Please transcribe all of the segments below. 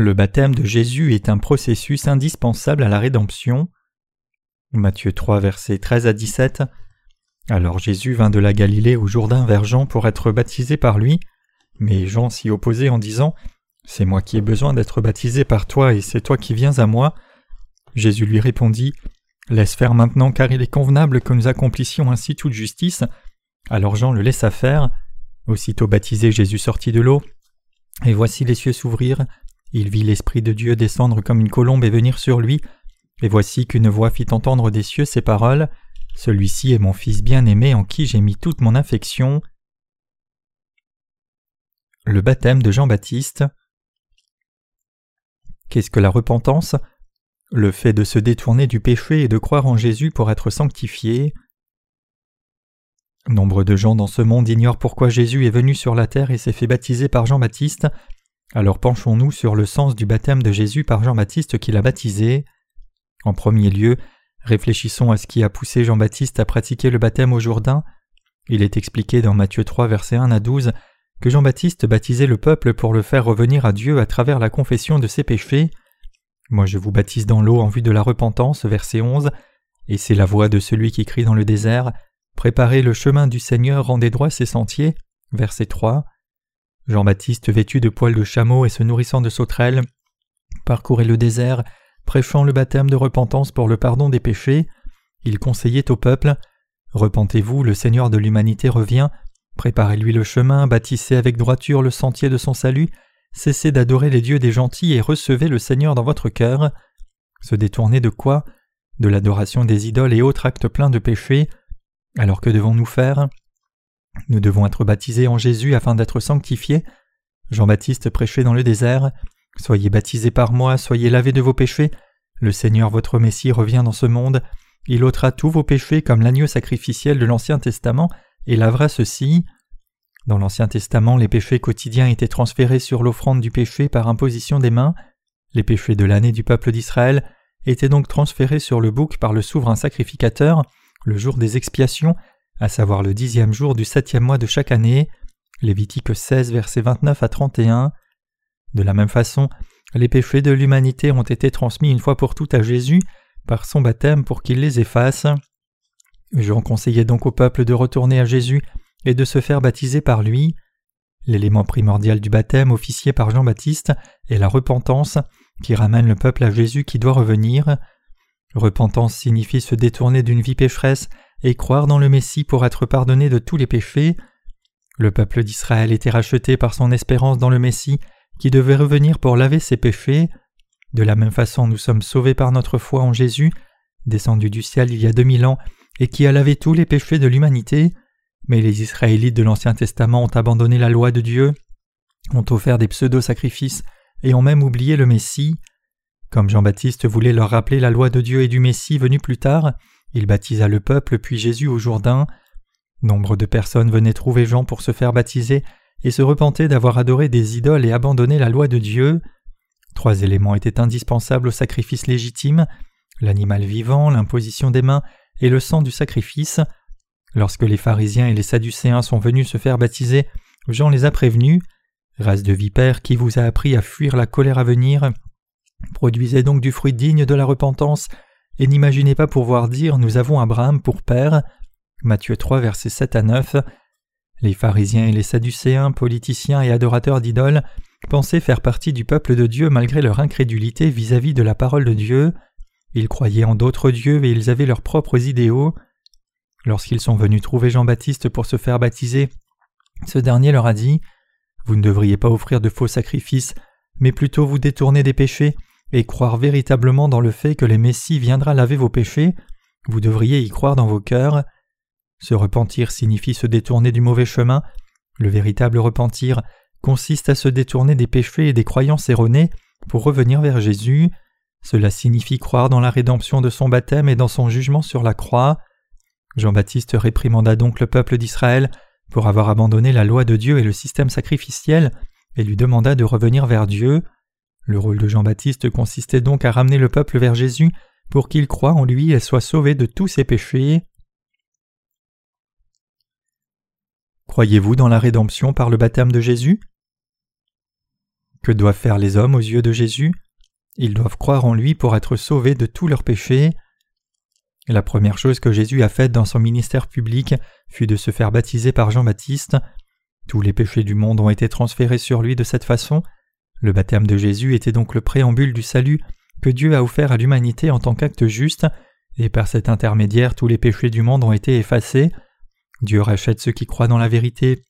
Le baptême de Jésus est un processus indispensable à la rédemption. Matthieu 3 versets 13 à 17 Alors Jésus vint de la Galilée au Jourdain vers Jean pour être baptisé par lui, mais Jean s'y opposait en disant C'est moi qui ai besoin d'être baptisé par toi et c'est toi qui viens à moi. Jésus lui répondit Laisse faire maintenant car il est convenable que nous accomplissions ainsi toute justice. Alors Jean le laissa faire. Aussitôt baptisé Jésus sortit de l'eau, et voici les cieux s'ouvrir, il vit l'Esprit de Dieu descendre comme une colombe et venir sur lui, et voici qu'une voix fit entendre des cieux ces paroles. Celui-ci est mon Fils bien-aimé en qui j'ai mis toute mon affection. Le baptême de Jean-Baptiste. Qu'est-ce que la repentance? Le fait de se détourner du péché et de croire en Jésus pour être sanctifié. Nombre de gens dans ce monde ignorent pourquoi Jésus est venu sur la terre et s'est fait baptiser par Jean-Baptiste. Alors penchons-nous sur le sens du baptême de Jésus par Jean-Baptiste qui l'a baptisé. En premier lieu, réfléchissons à ce qui a poussé Jean-Baptiste à pratiquer le baptême au Jourdain. Il est expliqué dans Matthieu 3 versets 1 à 12 que Jean-Baptiste baptisait le peuple pour le faire revenir à Dieu à travers la confession de ses péchés. Moi je vous baptise dans l'eau en vue de la repentance, verset 11, et c'est la voix de celui qui crie dans le désert, Préparez le chemin du Seigneur, rendez droit ses sentiers, verset 3. Jean-Baptiste, vêtu de poils de chameau et se nourrissant de sauterelles, parcourait le désert, prêchant le baptême de repentance pour le pardon des péchés. Il conseillait au peuple Repentez-vous, le Seigneur de l'humanité revient, préparez-lui le chemin, bâtissez avec droiture le sentier de son salut, cessez d'adorer les dieux des gentils et recevez le Seigneur dans votre cœur. Se détourner de quoi? De l'adoration des idoles et autres actes pleins de péchés. Alors que devons-nous faire? Nous devons être baptisés en Jésus afin d'être sanctifiés. Jean-Baptiste prêchait dans le désert. Soyez baptisés par moi, soyez lavés de vos péchés. Le Seigneur votre Messie revient dans ce monde. Il ôtera tous vos péchés comme l'agneau sacrificiel de l'Ancien Testament et lavera ceux-ci. Dans l'Ancien Testament, les péchés quotidiens étaient transférés sur l'offrande du péché par imposition des mains. Les péchés de l'année du peuple d'Israël étaient donc transférés sur le bouc par le souverain sacrificateur le jour des expiations à savoir le dixième jour du septième mois de chaque année. Lévitique 16, versets 29 à 31. De la même façon, les péchés de l'humanité ont été transmis une fois pour toutes à Jésus par son baptême pour qu'il les efface. Jean conseillait donc au peuple de retourner à Jésus et de se faire baptiser par lui. L'élément primordial du baptême officié par Jean-Baptiste est la repentance qui ramène le peuple à Jésus qui doit revenir. Repentance signifie se détourner d'une vie pécheresse et croire dans le Messie pour être pardonné de tous les péchés. Le peuple d'Israël était racheté par son espérance dans le Messie qui devait revenir pour laver ses péchés. De la même façon, nous sommes sauvés par notre foi en Jésus, descendu du ciel il y a deux mille ans et qui a lavé tous les péchés de l'humanité. Mais les Israélites de l'Ancien Testament ont abandonné la loi de Dieu, ont offert des pseudo-sacrifices et ont même oublié le Messie. Comme Jean-Baptiste voulait leur rappeler la loi de Dieu et du Messie venu plus tard, il baptisa le peuple puis Jésus au Jourdain. Nombre de personnes venaient trouver Jean pour se faire baptiser et se repentaient d'avoir adoré des idoles et abandonné la loi de Dieu. Trois éléments étaient indispensables au sacrifice légitime l'animal vivant, l'imposition des mains et le sang du sacrifice. Lorsque les pharisiens et les sadducéens sont venus se faire baptiser, Jean les a prévenus. Race de vipères qui vous a appris à fuir la colère à venir, produisez donc du fruit digne de la repentance et n'imaginez pas pouvoir dire Nous avons Abraham pour père. Matthieu 3, versets 7 à 9. Les pharisiens et les sadducéens, politiciens et adorateurs d'idoles, pensaient faire partie du peuple de Dieu malgré leur incrédulité vis-à-vis de la parole de Dieu. Ils croyaient en d'autres dieux et ils avaient leurs propres idéaux. Lorsqu'ils sont venus trouver Jean-Baptiste pour se faire baptiser, ce dernier leur a dit Vous ne devriez pas offrir de faux sacrifices, mais plutôt vous détourner des péchés et croire véritablement dans le fait que le Messie viendra laver vos péchés, vous devriez y croire dans vos cœurs. Se repentir signifie se détourner du mauvais chemin. Le véritable repentir consiste à se détourner des péchés et des croyances erronées pour revenir vers Jésus. Cela signifie croire dans la rédemption de son baptême et dans son jugement sur la croix. Jean-Baptiste réprimanda donc le peuple d'Israël pour avoir abandonné la loi de Dieu et le système sacrificiel et lui demanda de revenir vers Dieu. Le rôle de Jean-Baptiste consistait donc à ramener le peuple vers Jésus pour qu'il croie en lui et soit sauvé de tous ses péchés. Croyez-vous dans la rédemption par le baptême de Jésus? Que doivent faire les hommes aux yeux de Jésus? Ils doivent croire en lui pour être sauvés de tous leurs péchés. La première chose que Jésus a faite dans son ministère public fut de se faire baptiser par Jean-Baptiste. Tous les péchés du monde ont été transférés sur lui de cette façon. Le baptême de Jésus était donc le préambule du salut que Dieu a offert à l'humanité en tant qu'acte juste, et par cet intermédiaire tous les péchés du monde ont été effacés. Dieu rachète ceux qui croient dans la vérité,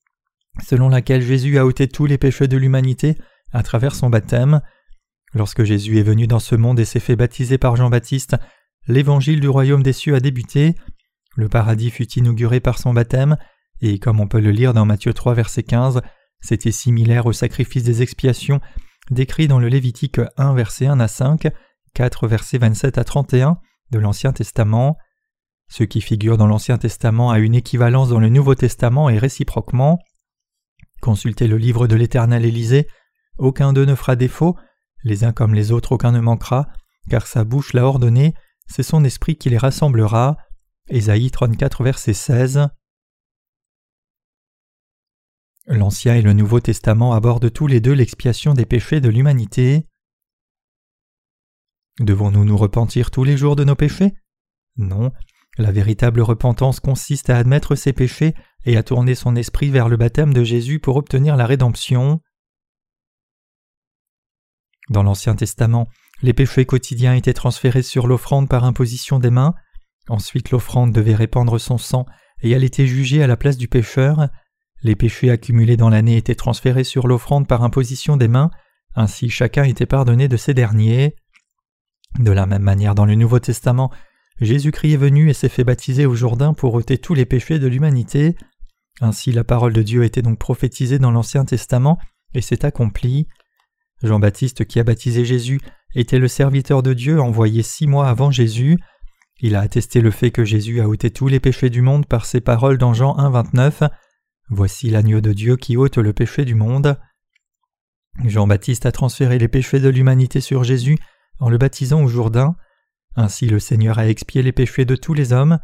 selon laquelle Jésus a ôté tous les péchés de l'humanité à travers son baptême. Lorsque Jésus est venu dans ce monde et s'est fait baptiser par Jean-Baptiste, l'évangile du royaume des cieux a débuté, le paradis fut inauguré par son baptême, et comme on peut le lire dans Matthieu 3 verset 15, c'était similaire au sacrifice des expiations décrit dans le Lévitique 1 verset 1 à 5, 4 versets 27 à 31 de l'Ancien Testament. Ce qui figure dans l'Ancien Testament a une équivalence dans le Nouveau Testament et réciproquement. Consultez le livre de l'Éternel Élysée, aucun d'eux ne fera défaut, les uns comme les autres aucun ne manquera, car sa bouche l'a ordonné, c'est son esprit qui les rassemblera. Ésaïe 34 verset 16. L'Ancien et le Nouveau Testament abordent tous les deux l'expiation des péchés de l'humanité. Devons-nous nous repentir tous les jours de nos péchés? Non. La véritable repentance consiste à admettre ses péchés et à tourner son esprit vers le baptême de Jésus pour obtenir la rédemption. Dans l'Ancien Testament, les péchés quotidiens étaient transférés sur l'offrande par imposition des mains. Ensuite, l'offrande devait répandre son sang et elle était jugée à la place du pécheur. Les péchés accumulés dans l'année étaient transférés sur l'offrande par imposition des mains, ainsi chacun était pardonné de ces derniers. De la même manière dans le Nouveau Testament, Jésus-Christ est venu et s'est fait baptiser au Jourdain pour ôter tous les péchés de l'humanité. Ainsi la parole de Dieu était donc prophétisée dans l'Ancien Testament et s'est accomplie. Jean-Baptiste qui a baptisé Jésus était le serviteur de Dieu envoyé six mois avant Jésus. Il a attesté le fait que Jésus a ôté tous les péchés du monde par ses paroles dans Jean 1, 29. Voici l'agneau de Dieu qui ôte le péché du monde. Jean-Baptiste a transféré les péchés de l'humanité sur Jésus en le baptisant au Jourdain. Ainsi le Seigneur a expié les péchés de tous les hommes.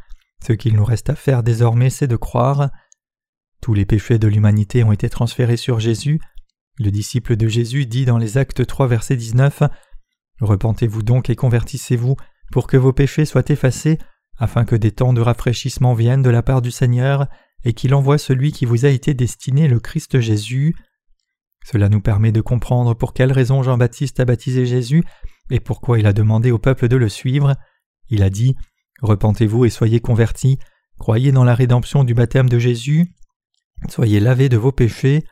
Ce qu'il nous reste à faire désormais, c'est de croire. Tous les péchés de l'humanité ont été transférés sur Jésus. Le disciple de Jésus dit dans les Actes 3 verset 19 Repentez-vous donc et convertissez-vous pour que vos péchés soient effacés, afin que des temps de rafraîchissement viennent de la part du Seigneur, et qu'il envoie celui qui vous a été destiné, le Christ Jésus. Cela nous permet de comprendre pour quelle raison Jean-Baptiste a baptisé Jésus et pourquoi il a demandé au peuple de le suivre. Il a dit Repentez-vous et soyez convertis, croyez dans la rédemption du baptême de Jésus, soyez lavés de vos péchés.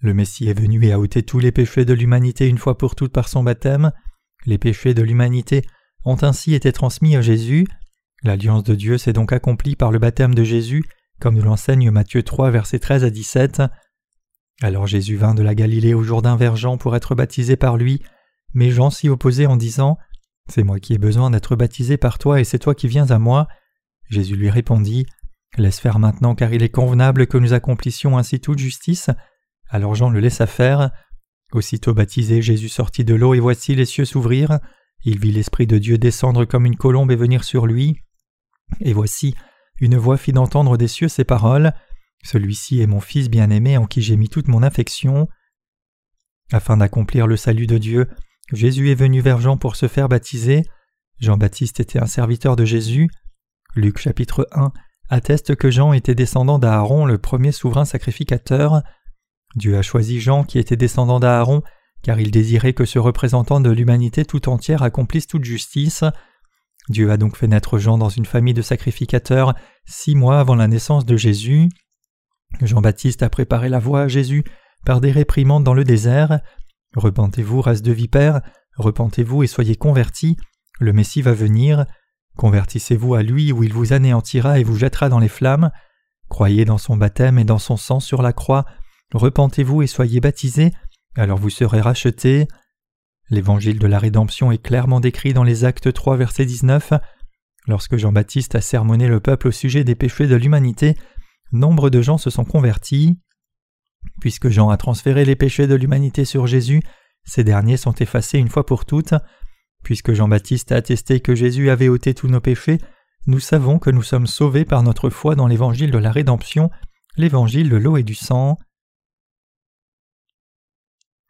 Le Messie est venu et a ôté tous les péchés de l'humanité une fois pour toutes par son baptême. Les péchés de l'humanité ont ainsi été transmis à Jésus. L'alliance de Dieu s'est donc accomplie par le baptême de Jésus comme nous l'enseigne Matthieu 3, versets 13 à 17. Alors Jésus vint de la Galilée au Jourdain vers Jean pour être baptisé par lui, mais Jean s'y opposait en disant C'est moi qui ai besoin d'être baptisé par toi et c'est toi qui viens à moi. Jésus lui répondit Laisse faire maintenant car il est convenable que nous accomplissions ainsi toute justice. Alors Jean le laissa faire. Aussitôt baptisé, Jésus sortit de l'eau et voici les cieux s'ouvrir. Il vit l'Esprit de Dieu descendre comme une colombe et venir sur lui. Et voici, une voix fit d'entendre des cieux ces paroles Celui-ci est mon Fils bien-aimé en qui j'ai mis toute mon affection. Afin d'accomplir le salut de Dieu, Jésus est venu vers Jean pour se faire baptiser. Jean-Baptiste était un serviteur de Jésus. Luc chapitre 1 atteste que Jean était descendant d'Aaron, le premier souverain sacrificateur. Dieu a choisi Jean qui était descendant d'Aaron, car il désirait que ce représentant de l'humanité tout entière accomplisse toute justice. Dieu a donc fait naître Jean dans une famille de sacrificateurs six mois avant la naissance de Jésus. Jean-Baptiste a préparé la voie à Jésus par des réprimandes dans le désert. Repentez-vous, race de vipères, repentez-vous et soyez convertis, le Messie va venir. Convertissez-vous à lui où il vous anéantira et vous jettera dans les flammes. Croyez dans son baptême et dans son sang sur la croix. Repentez-vous et soyez baptisés, alors vous serez rachetés. L'évangile de la rédemption est clairement décrit dans les Actes 3, verset 19. Lorsque Jean-Baptiste a sermonné le peuple au sujet des péchés de l'humanité, nombre de gens se sont convertis. Puisque Jean a transféré les péchés de l'humanité sur Jésus, ces derniers sont effacés une fois pour toutes. Puisque Jean-Baptiste a attesté que Jésus avait ôté tous nos péchés, nous savons que nous sommes sauvés par notre foi dans l'évangile de la rédemption, l'évangile de l'eau et du sang.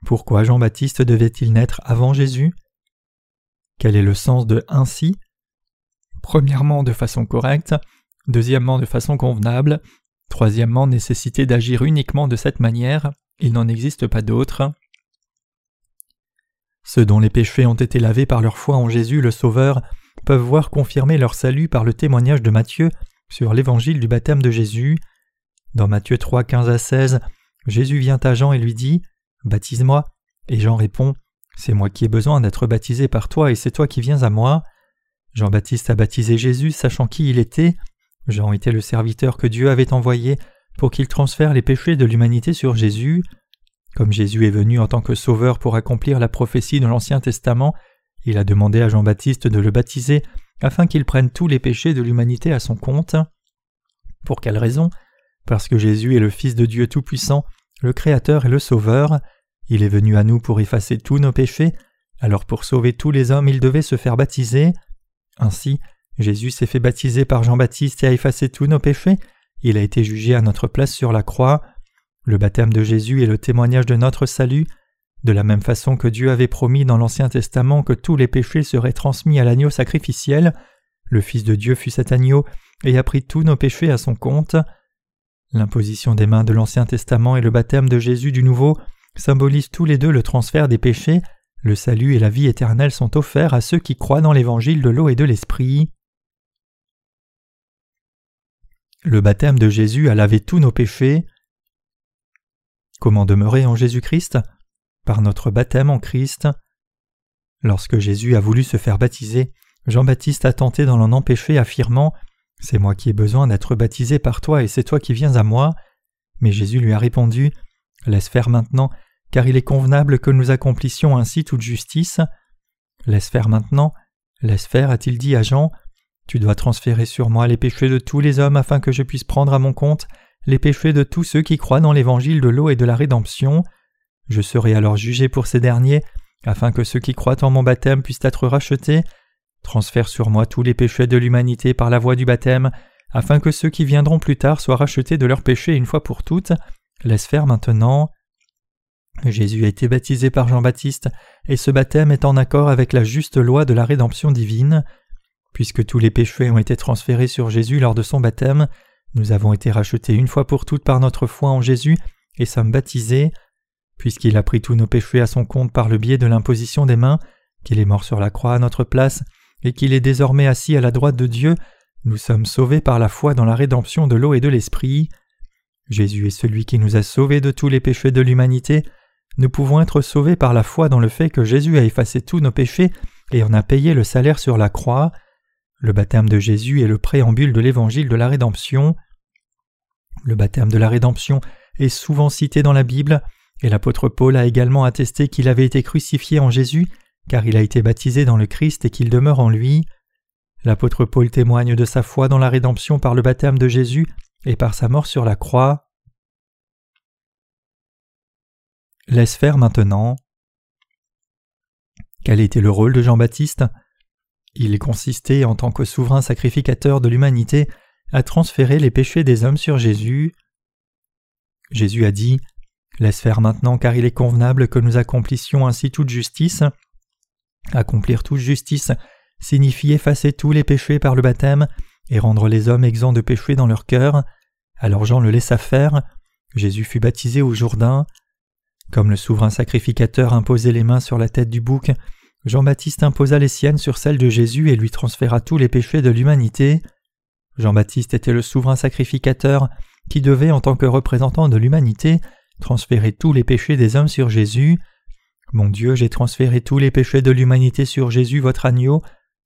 Pourquoi Jean-Baptiste devait-il naître avant Jésus? Quel est le sens de ainsi? Premièrement, de façon correcte, deuxièmement, de façon convenable, troisièmement, nécessité d'agir uniquement de cette manière, il n'en existe pas d'autre. Ceux dont les péchés ont été lavés par leur foi en Jésus le Sauveur peuvent voir confirmer leur salut par le témoignage de Matthieu sur l'évangile du baptême de Jésus. Dans Matthieu 3, 15 à 16, Jésus vient à Jean et lui dit Baptise-moi. Et Jean répond C'est moi qui ai besoin d'être baptisé par toi et c'est toi qui viens à moi. Jean-Baptiste a baptisé Jésus sachant qui il était. Jean était le serviteur que Dieu avait envoyé pour qu'il transfère les péchés de l'humanité sur Jésus. Comme Jésus est venu en tant que sauveur pour accomplir la prophétie de l'Ancien Testament, il a demandé à Jean-Baptiste de le baptiser afin qu'il prenne tous les péchés de l'humanité à son compte. Pour quelle raison? Parce que Jésus est le Fils de Dieu Tout-Puissant, le Créateur et le Sauveur. Il est venu à nous pour effacer tous nos péchés, alors pour sauver tous les hommes il devait se faire baptiser. Ainsi, Jésus s'est fait baptiser par Jean-Baptiste et a effacé tous nos péchés, il a été jugé à notre place sur la croix. Le baptême de Jésus est le témoignage de notre salut, de la même façon que Dieu avait promis dans l'Ancien Testament que tous les péchés seraient transmis à l'agneau sacrificiel, le Fils de Dieu fut cet agneau et a pris tous nos péchés à son compte. L'imposition des mains de l'Ancien Testament et le baptême de Jésus du Nouveau symbolisent tous les deux le transfert des péchés, le salut et la vie éternelle sont offerts à ceux qui croient dans l'évangile de l'eau et de l'esprit. Le baptême de Jésus a lavé tous nos péchés. Comment demeurer en Jésus-Christ? Par notre baptême en Christ. Lorsque Jésus a voulu se faire baptiser, Jean-Baptiste a tenté d'en en empêcher, affirmant C'est moi qui ai besoin d'être baptisé par toi et c'est toi qui viens à moi. Mais Jésus lui a répondu Laisse faire maintenant, car il est convenable que nous accomplissions ainsi toute justice. Laisse faire maintenant, laisse faire, a-t-il dit à Jean. Tu dois transférer sur moi les péchés de tous les hommes afin que je puisse prendre à mon compte les péchés de tous ceux qui croient dans l'évangile de l'eau et de la rédemption. Je serai alors jugé pour ces derniers, afin que ceux qui croient en mon baptême puissent être rachetés. Transfère sur moi tous les péchés de l'humanité par la voie du baptême, afin que ceux qui viendront plus tard soient rachetés de leurs péchés une fois pour toutes. Laisse faire maintenant. Jésus a été baptisé par Jean-Baptiste, et ce baptême est en accord avec la juste loi de la rédemption divine. Puisque tous les péchés ont été transférés sur Jésus lors de son baptême, nous avons été rachetés une fois pour toutes par notre foi en Jésus et sommes baptisés. Puisqu'il a pris tous nos péchés à son compte par le biais de l'imposition des mains, qu'il est mort sur la croix à notre place, et qu'il est désormais assis à la droite de Dieu, nous sommes sauvés par la foi dans la rédemption de l'eau et de l'esprit. Jésus est celui qui nous a sauvés de tous les péchés de l'humanité, nous pouvons être sauvés par la foi dans le fait que Jésus a effacé tous nos péchés et en a payé le salaire sur la croix. Le baptême de Jésus est le préambule de l'évangile de la rédemption. Le baptême de la rédemption est souvent cité dans la Bible, et l'apôtre Paul a également attesté qu'il avait été crucifié en Jésus, car il a été baptisé dans le Christ et qu'il demeure en lui. L'apôtre Paul témoigne de sa foi dans la rédemption par le baptême de Jésus et par sa mort sur la croix. Laisse faire maintenant. Quel était le rôle de Jean-Baptiste? Il consistait, en tant que souverain sacrificateur de l'humanité, à transférer les péchés des hommes sur Jésus. Jésus a dit Laisse faire maintenant, car il est convenable que nous accomplissions ainsi toute justice. Accomplir toute justice signifie effacer tous les péchés par le baptême et rendre les hommes exempts de péché dans leur cœur. Alors Jean le laissa faire. Jésus fut baptisé au Jourdain. Comme le souverain sacrificateur imposait les mains sur la tête du bouc, Jean-Baptiste imposa les siennes sur celles de Jésus et lui transféra tous les péchés de l'humanité. Jean-Baptiste était le souverain sacrificateur qui devait, en tant que représentant de l'humanité, transférer tous les péchés des hommes sur Jésus. Mon Dieu, j'ai transféré tous les péchés de l'humanité sur Jésus, votre agneau.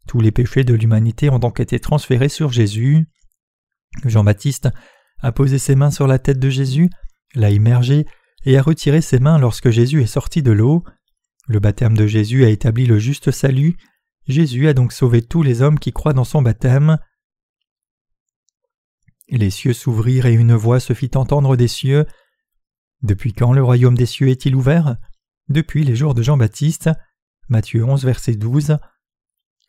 Tous les péchés de l'humanité ont donc été transférés sur Jésus. Jean-Baptiste a posé ses mains sur la tête de Jésus, l'a immergé et a retiré ses mains lorsque Jésus est sorti de l'eau. Le baptême de Jésus a établi le juste salut. Jésus a donc sauvé tous les hommes qui croient dans son baptême. Les cieux s'ouvrirent et une voix se fit entendre des cieux. Depuis quand le royaume des cieux est-il ouvert? Depuis les jours de Jean-Baptiste. Matthieu 11, verset 12.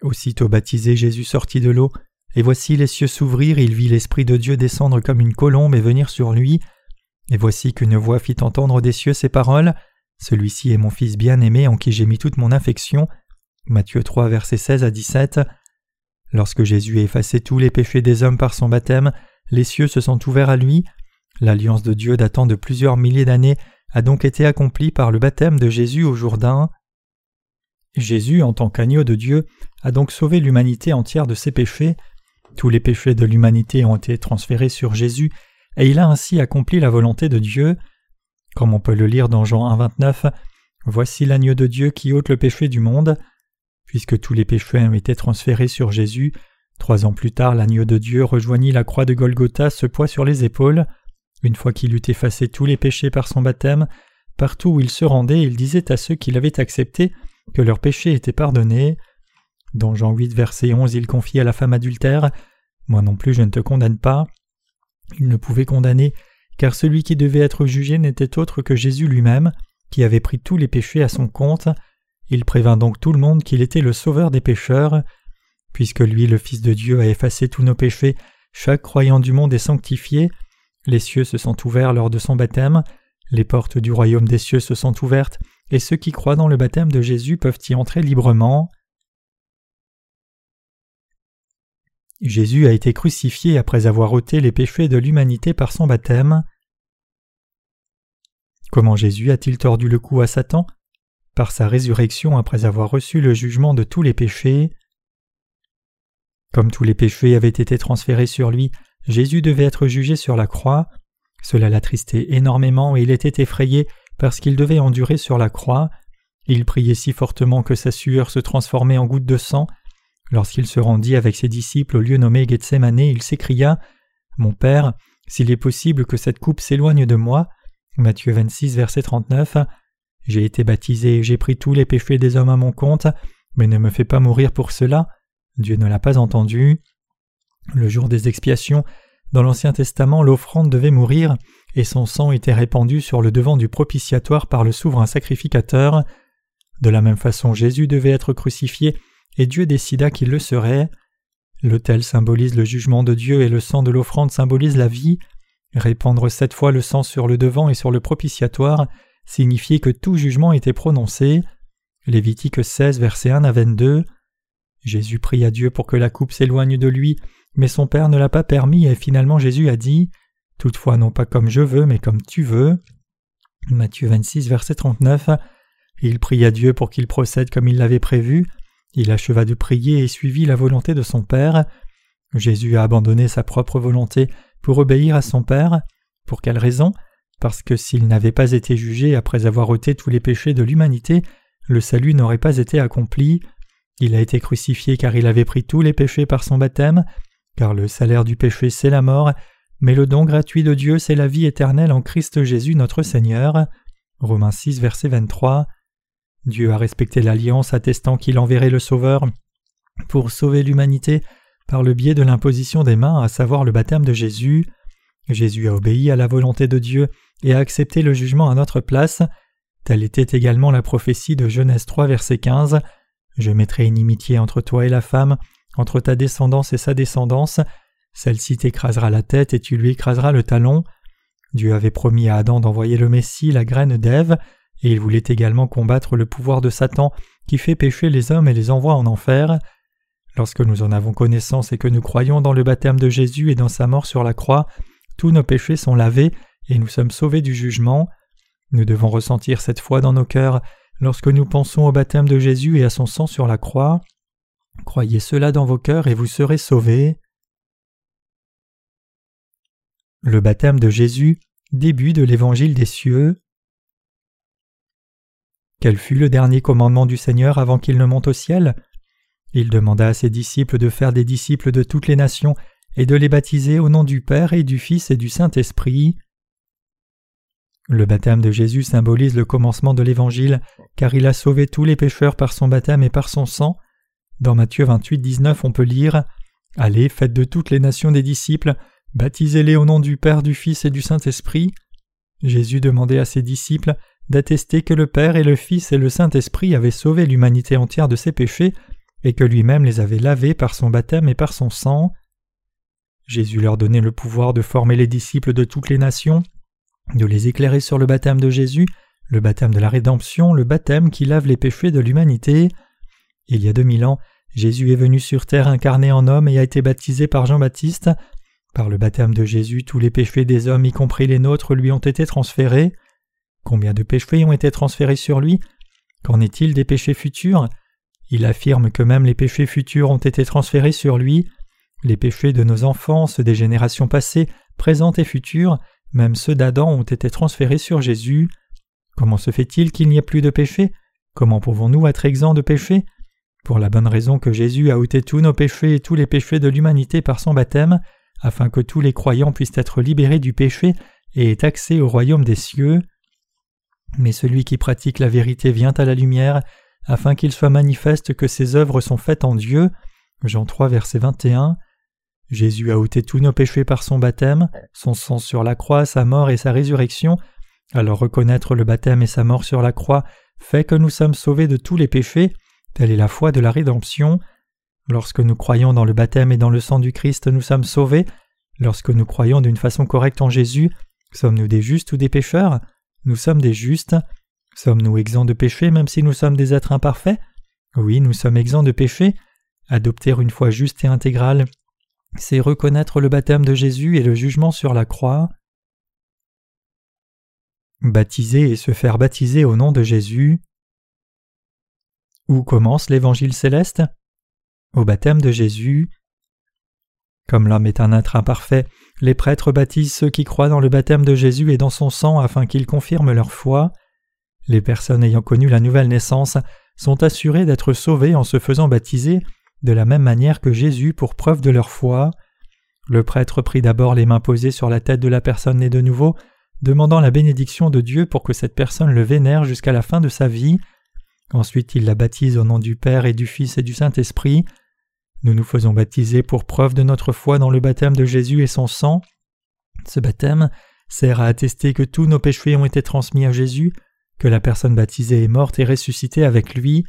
Aussitôt baptisé, Jésus sortit de l'eau, et voici les cieux s'ouvrir, il vit l'Esprit de Dieu descendre comme une colombe et venir sur lui. Et voici qu'une voix fit entendre des cieux ces paroles Celui-ci est mon Fils bien-aimé en qui j'ai mis toute mon affection. Matthieu 3, versets 16 à 17. Lorsque Jésus a effacé tous les péchés des hommes par son baptême, les cieux se sont ouverts à lui. L'alliance de Dieu datant de plusieurs milliers d'années a donc été accomplie par le baptême de Jésus au Jourdain. Jésus, en tant qu'agneau de Dieu, a donc sauvé l'humanité entière de ses péchés. Tous les péchés de l'humanité ont été transférés sur Jésus, et il a ainsi accompli la volonté de Dieu. Comme on peut le lire dans Jean 1,29, Voici l'agneau de Dieu qui ôte le péché du monde. Puisque tous les péchés ont été transférés sur Jésus, trois ans plus tard, l'agneau de Dieu rejoignit la croix de Golgotha, ce poids sur les épaules. Une fois qu'il eut effacé tous les péchés par son baptême, partout où il se rendait, il disait à ceux qui l'avaient accepté que leurs péchés étaient pardonnés. Dans Jean 8, verset 11, il confie à la femme adultère Moi non plus je ne te condamne pas. Il ne pouvait condamner, car celui qui devait être jugé n'était autre que Jésus lui-même, qui avait pris tous les péchés à son compte. Il prévint donc tout le monde qu'il était le sauveur des pécheurs. Puisque lui, le Fils de Dieu, a effacé tous nos péchés, chaque croyant du monde est sanctifié. Les cieux se sont ouverts lors de son baptême, les portes du royaume des cieux se sont ouvertes, et ceux qui croient dans le baptême de Jésus peuvent y entrer librement. Jésus a été crucifié après avoir ôté les péchés de l'humanité par son baptême. Comment Jésus a-t-il tordu le cou à Satan? Par sa résurrection après avoir reçu le jugement de tous les péchés. Comme tous les péchés avaient été transférés sur lui, Jésus devait être jugé sur la croix. Cela l'attristait énormément et il était effrayé parce qu'il devait endurer sur la croix. Il priait si fortement que sa sueur se transformait en gouttes de sang. Lorsqu'il se rendit avec ses disciples au lieu nommé Gethsemane, il s'écria Mon Père, s'il est possible que cette coupe s'éloigne de moi. Matthieu 26, verset 39. J'ai été baptisé et j'ai pris tous les péchés des hommes à mon compte, mais ne me fais pas mourir pour cela. Dieu ne l'a pas entendu. Le jour des expiations, dans l'Ancien Testament, l'offrande devait mourir, et son sang était répandu sur le devant du propitiatoire par le souverain sacrificateur. De la même façon, Jésus devait être crucifié, et Dieu décida qu'il le serait. L'autel symbolise le jugement de Dieu et le sang de l'offrande symbolise la vie. Répandre sept fois le sang sur le devant et sur le propitiatoire signifiait que tout jugement était prononcé. Lévitique 16, verset 1 à 22. Jésus prie à Dieu pour que la coupe s'éloigne de lui, mais son Père ne l'a pas permis et finalement Jésus a dit Toutefois non pas comme je veux, mais comme tu veux. Matthieu 26, verset 39. Il prie à Dieu pour qu'il procède comme il l'avait prévu. Il acheva de prier et suivit la volonté de son Père. Jésus a abandonné sa propre volonté pour obéir à son Père. Pour quelle raison? Parce que s'il n'avait pas été jugé après avoir ôté tous les péchés de l'humanité, le salut n'aurait pas été accompli. Il a été crucifié car il avait pris tous les péchés par son baptême, car le salaire du péché c'est la mort, mais le don gratuit de Dieu c'est la vie éternelle en Christ Jésus notre Seigneur. Romains 6 verset 23. Dieu a respecté l'alliance attestant qu'il enverrait le Sauveur pour sauver l'humanité par le biais de l'imposition des mains, à savoir le baptême de Jésus. Jésus a obéi à la volonté de Dieu et a accepté le jugement à notre place. Telle était également la prophétie de Genèse 3 verset 15. Je mettrai inimitié entre toi et la femme, entre ta descendance et sa descendance. Celle-ci t'écrasera la tête et tu lui écraseras le talon. Dieu avait promis à Adam d'envoyer le Messie, la graine d'Ève, et il voulait également combattre le pouvoir de Satan qui fait pécher les hommes et les envoie en enfer. Lorsque nous en avons connaissance et que nous croyons dans le baptême de Jésus et dans sa mort sur la croix, tous nos péchés sont lavés et nous sommes sauvés du jugement. Nous devons ressentir cette foi dans nos cœurs lorsque nous pensons au baptême de Jésus et à son sang sur la croix. Croyez cela dans vos cœurs et vous serez sauvés. Le baptême de Jésus, début de l'évangile des cieux. Quel fut le dernier commandement du Seigneur avant qu'il ne monte au ciel? Il demanda à ses disciples de faire des disciples de toutes les nations et de les baptiser au nom du Père et du Fils et du Saint-Esprit. Le baptême de Jésus symbolise le commencement de l'Évangile, car il a sauvé tous les pécheurs par son baptême et par son sang. Dans Matthieu 28, 19, on peut lire Allez, faites de toutes les nations des disciples, baptisez-les au nom du Père, du Fils et du Saint-Esprit. Jésus demandait à ses disciples d'attester que le Père et le Fils et le Saint-Esprit avaient sauvé l'humanité entière de ses péchés, et que lui-même les avait lavés par son baptême et par son sang. Jésus leur donnait le pouvoir de former les disciples de toutes les nations, de les éclairer sur le baptême de Jésus, le baptême de la rédemption, le baptême qui lave les péchés de l'humanité. Il y a deux mille ans, Jésus est venu sur terre incarné en homme et a été baptisé par Jean-Baptiste. Par le baptême de Jésus, tous les péchés des hommes, y compris les nôtres, lui ont été transférés. Combien de péchés ont été transférés sur lui? Qu'en est-il des péchés futurs? Il affirme que même les péchés futurs ont été transférés sur lui. Les péchés de nos enfants, ceux des générations passées, présentes et futures, même ceux d'Adam ont été transférés sur Jésus. Comment se fait-il qu'il n'y ait plus de péchés Comment pouvons-nous être exempts de péchés Pour la bonne raison que Jésus a ôté tous nos péchés et tous les péchés de l'humanité par son baptême, afin que tous les croyants puissent être libérés du péché et aient accès au royaume des cieux. Mais celui qui pratique la vérité vient à la lumière, afin qu'il soit manifeste que ses œuvres sont faites en Dieu. Jean 3, verset 21. Jésus a ôté tous nos péchés par son baptême, son sang sur la croix, sa mort et sa résurrection. Alors reconnaître le baptême et sa mort sur la croix fait que nous sommes sauvés de tous les péchés, telle est la foi de la rédemption. Lorsque nous croyons dans le baptême et dans le sang du Christ, nous sommes sauvés. Lorsque nous croyons d'une façon correcte en Jésus, sommes-nous des justes ou des pécheurs? Nous sommes des justes. Sommes-nous exempts de péché même si nous sommes des êtres imparfaits? Oui, nous sommes exempts de péché. Adopter une foi juste et intégrale c'est reconnaître le baptême de Jésus et le jugement sur la croix. Baptiser et se faire baptiser au nom de Jésus. Où commence l'évangile céleste? Au baptême de Jésus. Comme l'homme est un être imparfait, les prêtres baptisent ceux qui croient dans le baptême de Jésus et dans son sang afin qu'ils confirment leur foi. Les personnes ayant connu la nouvelle naissance sont assurées d'être sauvées en se faisant baptiser de la même manière que Jésus pour preuve de leur foi. Le prêtre prit d'abord les mains posées sur la tête de la personne née de nouveau, demandant la bénédiction de Dieu pour que cette personne le vénère jusqu'à la fin de sa vie. Ensuite il la baptise au nom du Père et du Fils et du Saint-Esprit. Nous nous faisons baptiser pour preuve de notre foi dans le baptême de Jésus et son sang. Ce baptême sert à attester que tous nos péchés ont été transmis à Jésus, que la personne baptisée est morte et ressuscitée avec lui.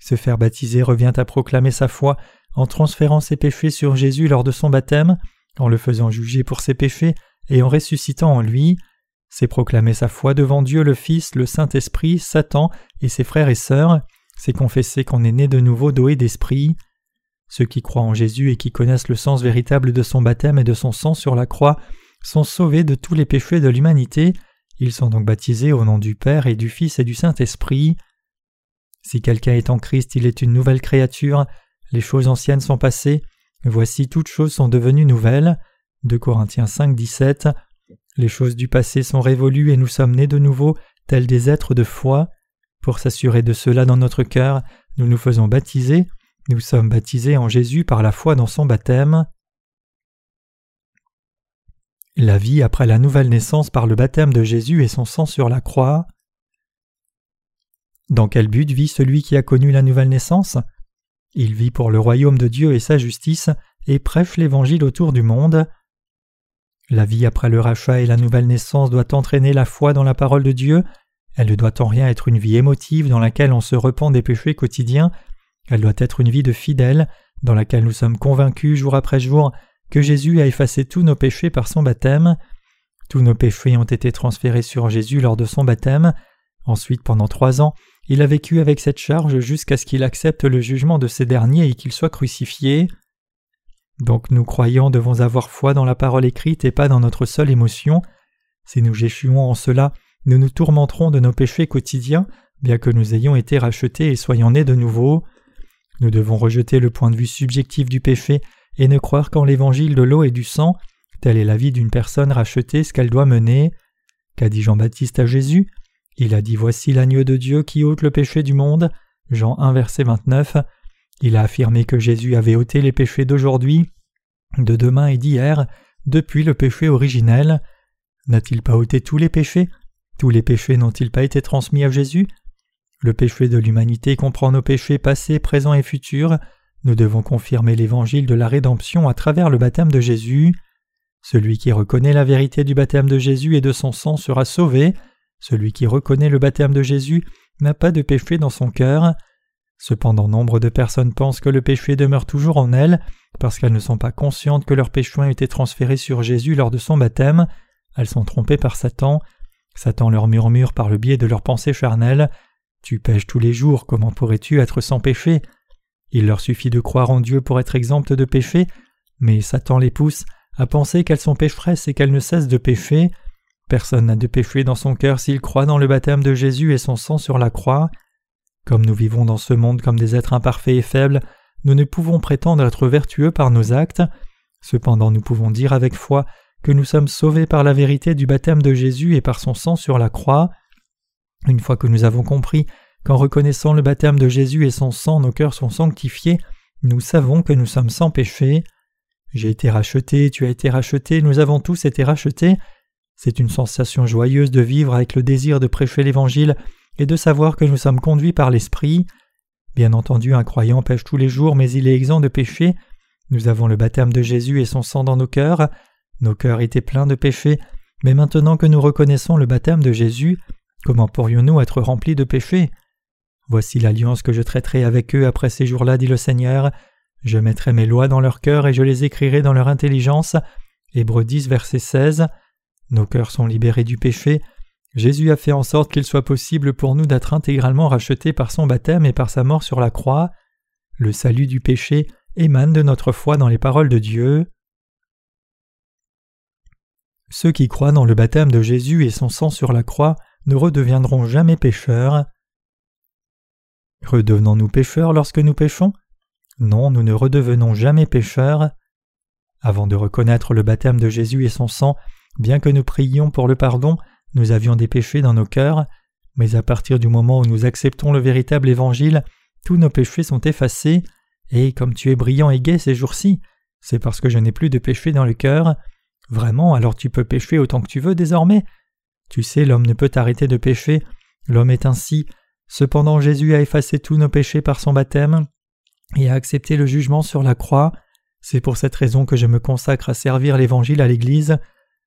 Se faire baptiser revient à proclamer sa foi en transférant ses péchés sur Jésus lors de son baptême, en le faisant juger pour ses péchés et en ressuscitant en lui. C'est proclamer sa foi devant Dieu le Fils, le Saint-Esprit, Satan et ses frères et sœurs. C'est confesser qu'on est né de nouveau et d'esprit. Ceux qui croient en Jésus et qui connaissent le sens véritable de son baptême et de son sang sur la croix sont sauvés de tous les péchés de l'humanité. Ils sont donc baptisés au nom du Père et du Fils et du Saint-Esprit. Si quelqu'un est en Christ, il est une nouvelle créature, les choses anciennes sont passées, voici toutes choses sont devenues nouvelles. 2 Corinthiens 5, 17. Les choses du passé sont révolues et nous sommes nés de nouveau, tels des êtres de foi. Pour s'assurer de cela dans notre cœur, nous nous faisons baptiser, nous sommes baptisés en Jésus par la foi dans son baptême. La vie après la nouvelle naissance par le baptême de Jésus et son sang sur la croix. Dans quel but vit celui qui a connu la nouvelle naissance? Il vit pour le royaume de Dieu et sa justice et prêche l'Évangile autour du monde. La vie après le rachat et la nouvelle naissance doit entraîner la foi dans la parole de Dieu. Elle ne doit en rien être une vie émotive dans laquelle on se repent des péchés quotidiens. Elle doit être une vie de fidèle dans laquelle nous sommes convaincus jour après jour que Jésus a effacé tous nos péchés par son baptême. Tous nos péchés ont été transférés sur Jésus lors de son baptême. Ensuite, pendant trois ans, il a vécu avec cette charge jusqu'à ce qu'il accepte le jugement de ces derniers et qu'il soit crucifié. Donc nous croyants devons avoir foi dans la parole écrite et pas dans notre seule émotion. Si nous échouons en cela, nous nous tourmenterons de nos péchés quotidiens, bien que nous ayons été rachetés et soyons nés de nouveau. Nous devons rejeter le point de vue subjectif du péché et ne croire qu'en l'évangile de l'eau et du sang, telle est la vie d'une personne rachetée ce qu'elle doit mener. Qu'a dit Jean-Baptiste à Jésus? Il a dit Voici l'agneau de Dieu qui ôte le péché du monde. Jean 1, verset 29. Il a affirmé que Jésus avait ôté les péchés d'aujourd'hui, de demain et d'hier, depuis le péché originel. N'a-t-il pas ôté tous les péchés? Tous les péchés n'ont-ils pas été transmis à Jésus? Le péché de l'humanité comprend nos péchés passés, présents et futurs. Nous devons confirmer l'évangile de la rédemption à travers le baptême de Jésus. Celui qui reconnaît la vérité du baptême de Jésus et de son sang sera sauvé. Celui qui reconnaît le baptême de Jésus n'a pas de péché dans son cœur. Cependant nombre de personnes pensent que le péché demeure toujours en elles, parce qu'elles ne sont pas conscientes que leur péché a été transféré sur Jésus lors de son baptême, elles sont trompées par Satan. Satan leur murmure par le biais de leurs pensées charnelles Tu pêches tous les jours, comment pourrais-tu être sans péché? Il leur suffit de croire en Dieu pour être exempte de péché, mais Satan les pousse à penser qu'elles sont pécheresses et qu'elles ne cessent de pécher. Personne n'a de péché dans son cœur s'il croit dans le baptême de Jésus et son sang sur la croix. Comme nous vivons dans ce monde comme des êtres imparfaits et faibles, nous ne pouvons prétendre être vertueux par nos actes. Cependant nous pouvons dire avec foi que nous sommes sauvés par la vérité du baptême de Jésus et par son sang sur la croix. Une fois que nous avons compris qu'en reconnaissant le baptême de Jésus et son sang nos cœurs sont sanctifiés, nous savons que nous sommes sans péché. J'ai été racheté, tu as été racheté, nous avons tous été rachetés. C'est une sensation joyeuse de vivre avec le désir de prêcher l'Évangile et de savoir que nous sommes conduits par l'Esprit. Bien entendu, un croyant pêche tous les jours, mais il est exempt de péché. Nous avons le baptême de Jésus et son sang dans nos cœurs. Nos cœurs étaient pleins de péché, mais maintenant que nous reconnaissons le baptême de Jésus, comment pourrions-nous être remplis de péché Voici l'alliance que je traiterai avec eux après ces jours-là, dit le Seigneur. Je mettrai mes lois dans leur cœur et je les écrirai dans leur intelligence. Hébreux 10, verset 16. Nos cœurs sont libérés du péché. Jésus a fait en sorte qu'il soit possible pour nous d'être intégralement rachetés par son baptême et par sa mort sur la croix. Le salut du péché émane de notre foi dans les paroles de Dieu. Ceux qui croient dans le baptême de Jésus et son sang sur la croix ne redeviendront jamais pécheurs. Redevenons-nous pécheurs lorsque nous péchons Non, nous ne redevenons jamais pécheurs. Avant de reconnaître le baptême de Jésus et son sang, bien que nous prions pour le pardon, nous avions des péchés dans nos cœurs, mais à partir du moment où nous acceptons le véritable évangile, tous nos péchés sont effacés, et comme tu es brillant et gai ces jours-ci, c'est parce que je n'ai plus de péché dans le cœur. Vraiment, alors tu peux pécher autant que tu veux désormais. Tu sais, l'homme ne peut arrêter de pécher, l'homme est ainsi. Cependant, Jésus a effacé tous nos péchés par son baptême et a accepté le jugement sur la croix. C'est pour cette raison que je me consacre à servir l'Évangile à l'Église.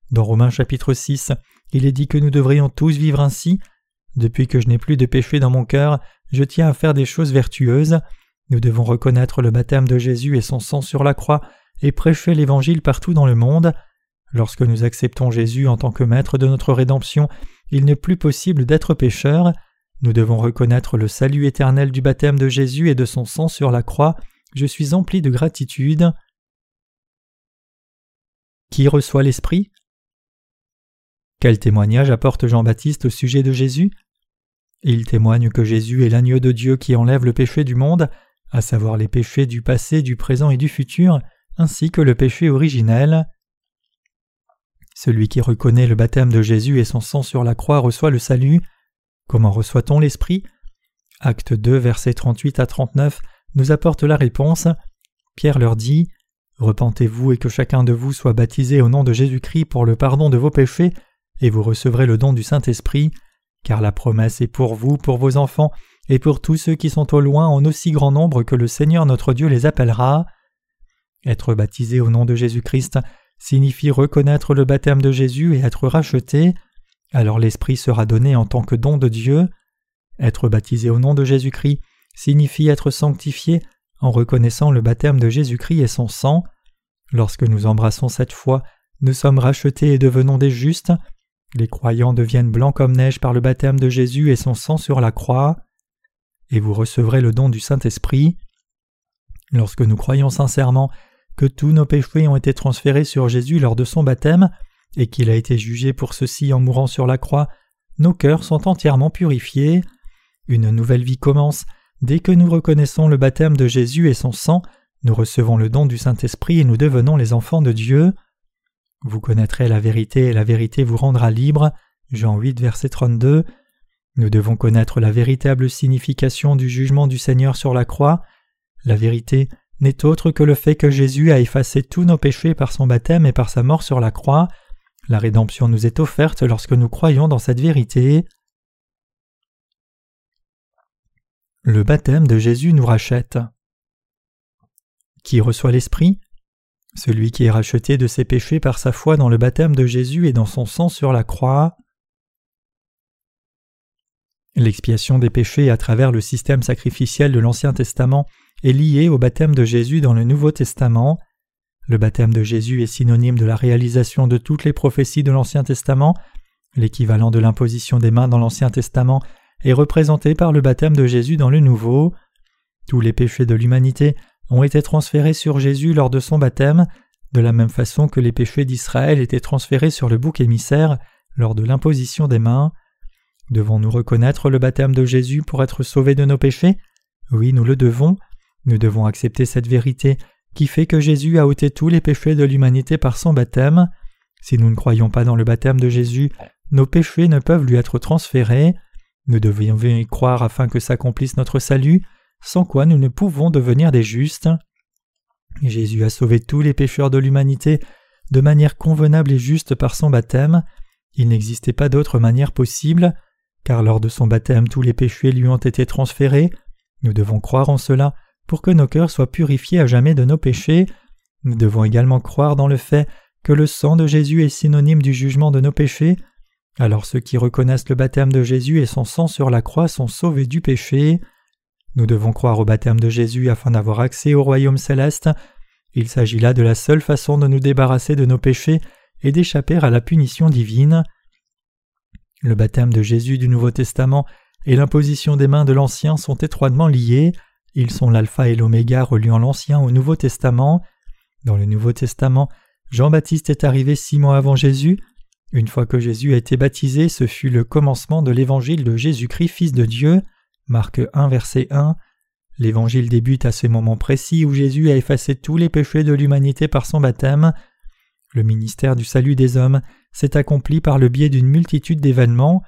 Dans Romains chapitre 6, il est dit que nous devrions tous vivre ainsi. Depuis que je n'ai plus de péché dans mon cœur, je tiens à faire des choses vertueuses. Nous devons reconnaître le baptême de Jésus et son sang sur la croix et prêcher l'Évangile partout dans le monde. Lorsque nous acceptons Jésus en tant que maître de notre rédemption, il n'est plus possible d'être pécheur. Nous devons reconnaître le salut éternel du baptême de Jésus et de son sang sur la croix. Je suis empli de gratitude. Qui reçoit l'Esprit? Quel témoignage apporte Jean-Baptiste au sujet de Jésus? Il témoigne que Jésus est l'agneau de Dieu qui enlève le péché du monde, à savoir les péchés du passé, du présent et du futur, ainsi que le péché originel. Celui qui reconnaît le baptême de Jésus et son sang sur la croix reçoit le salut. Comment reçoit-on l'Esprit? Acte 2, versets 38 à 39 nous apporte la réponse. Pierre leur dit Repentez-vous et que chacun de vous soit baptisé au nom de Jésus-Christ pour le pardon de vos péchés, et vous recevrez le don du Saint-Esprit, car la promesse est pour vous, pour vos enfants, et pour tous ceux qui sont au loin en aussi grand nombre que le Seigneur notre Dieu les appellera. Être baptisé au nom de Jésus-Christ signifie reconnaître le baptême de Jésus et être racheté, alors l'Esprit sera donné en tant que don de Dieu. Être baptisé au nom de Jésus-Christ signifie être sanctifié en reconnaissant le baptême de Jésus-Christ et son sang. Lorsque nous embrassons cette foi, nous sommes rachetés et devenons des justes. Les croyants deviennent blancs comme neige par le baptême de Jésus et son sang sur la croix. Et vous recevrez le don du Saint-Esprit. Lorsque nous croyons sincèrement que tous nos péchés ont été transférés sur Jésus lors de son baptême, et qu'il a été jugé pour ceci en mourant sur la croix, nos cœurs sont entièrement purifiés. Une nouvelle vie commence dès que nous reconnaissons le baptême de Jésus et son sang, nous recevons le don du Saint-Esprit et nous devenons les enfants de Dieu. Vous connaîtrez la vérité et la vérité vous rendra libre. Jean 8, verset 32. Nous devons connaître la véritable signification du jugement du Seigneur sur la croix. La vérité n'est autre que le fait que Jésus a effacé tous nos péchés par son baptême et par sa mort sur la croix. La rédemption nous est offerte lorsque nous croyons dans cette vérité. Le baptême de Jésus nous rachète. Qui reçoit l'Esprit? Celui qui est racheté de ses péchés par sa foi dans le baptême de Jésus et dans son sang sur la croix. L'expiation des péchés à travers le système sacrificiel de l'Ancien Testament est liée au baptême de Jésus dans le Nouveau Testament. Le baptême de Jésus est synonyme de la réalisation de toutes les prophéties de l'Ancien Testament. L'équivalent de l'imposition des mains dans l'Ancien Testament est représenté par le baptême de Jésus dans le Nouveau. Tous les péchés de l'humanité ont été transférés sur Jésus lors de son baptême, de la même façon que les péchés d'Israël étaient transférés sur le bouc émissaire lors de l'imposition des mains. Devons-nous reconnaître le baptême de Jésus pour être sauvés de nos péchés? Oui, nous le devons. Nous devons accepter cette vérité qui fait que Jésus a ôté tous les péchés de l'humanité par son baptême. Si nous ne croyons pas dans le baptême de Jésus, nos péchés ne peuvent lui être transférés. Nous devons y croire afin que s'accomplisse notre salut, sans quoi nous ne pouvons devenir des justes. Jésus a sauvé tous les pécheurs de l'humanité de manière convenable et juste par son baptême. Il n'existait pas d'autre manière possible, car lors de son baptême tous les péchés lui ont été transférés. Nous devons croire en cela pour que nos cœurs soient purifiés à jamais de nos péchés. Nous devons également croire dans le fait que le sang de Jésus est synonyme du jugement de nos péchés. Alors ceux qui reconnaissent le baptême de Jésus et son sang sur la croix sont sauvés du péché. Nous devons croire au baptême de Jésus afin d'avoir accès au royaume céleste. Il s'agit là de la seule façon de nous débarrasser de nos péchés et d'échapper à la punition divine. Le baptême de Jésus du Nouveau Testament et l'imposition des mains de l'Ancien sont étroitement liés. Ils sont l'alpha et l'oméga reliant l'Ancien au Nouveau Testament. Dans le Nouveau Testament, Jean-Baptiste est arrivé six mois avant Jésus. Une fois que Jésus a été baptisé, ce fut le commencement de l'évangile de Jésus-Christ, Fils de Dieu. Marc 1, verset 1. L'évangile débute à ce moment précis où Jésus a effacé tous les péchés de l'humanité par son baptême. Le ministère du salut des hommes s'est accompli par le biais d'une multitude d'événements